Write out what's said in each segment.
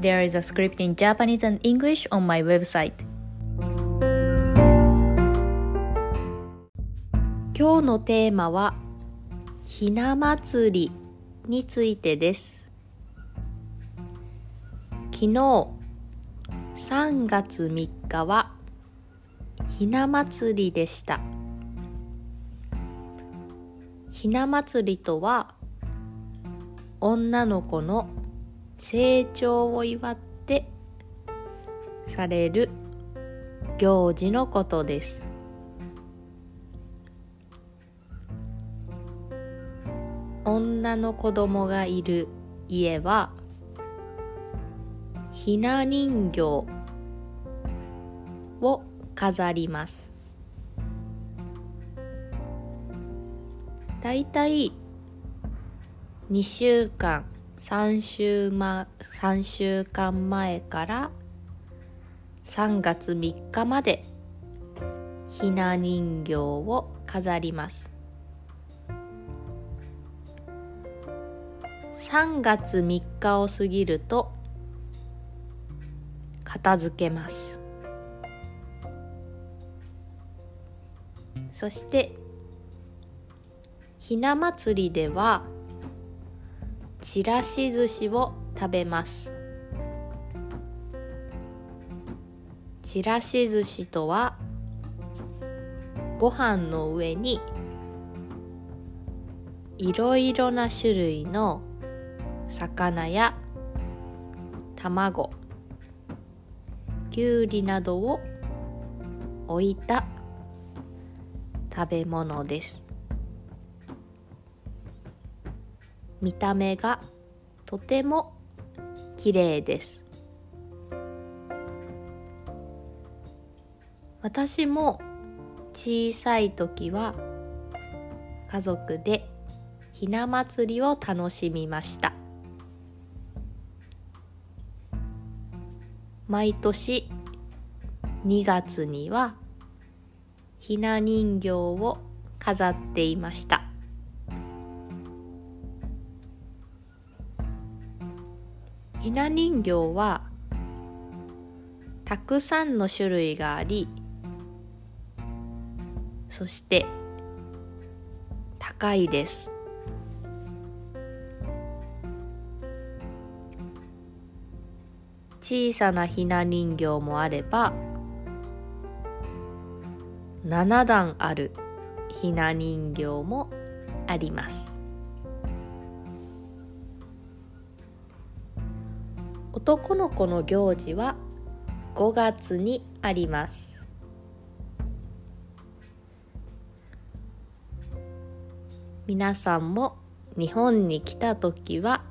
There is a script in Japanese and English on my website. 今日のテーマはひな祭りについてです。昨日3月3日はひな祭りでした。ひな祭りとは女の子の成長を祝ってされる行事のことです。女の子供がいる家はひな人形を飾ります。だいたい2週間3週,、ま、3週間前から3月3日までひな人形を飾ります。3月3日を過ぎると片付けます。そしてひな祭りではちらし寿司を食べます。ちらし寿司とはご飯の上にいろいろな種類の魚や卵きゅうりなどを置いた食べ物です。見た目がとても綺麗です。私も小さい時は家族でひな祭りを楽しみました。毎年2月にはひな人形を飾っていました。ひな人形はたくさんの種類がありそして高いです。小さなひな人形もあれば7段あるひな人形もあります。男の子の行事は5月にあります。皆さんも日本に来た時は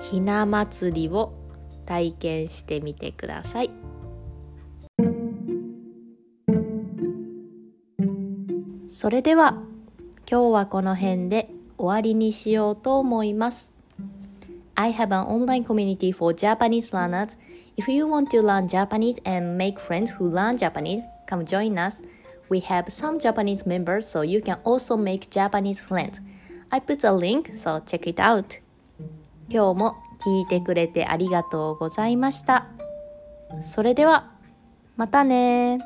ひな祭りを体験してみてください。それでは今日はこの辺で終わりにしようと思います。I have an online community for Japanese learners. If you want to learn Japanese and make friends who learn Japanese, come join us. We have some Japanese members, so you can also make Japanese friends. I put a link, so check it out. 今日も聞いてくれてありがとうございました。それでは、またね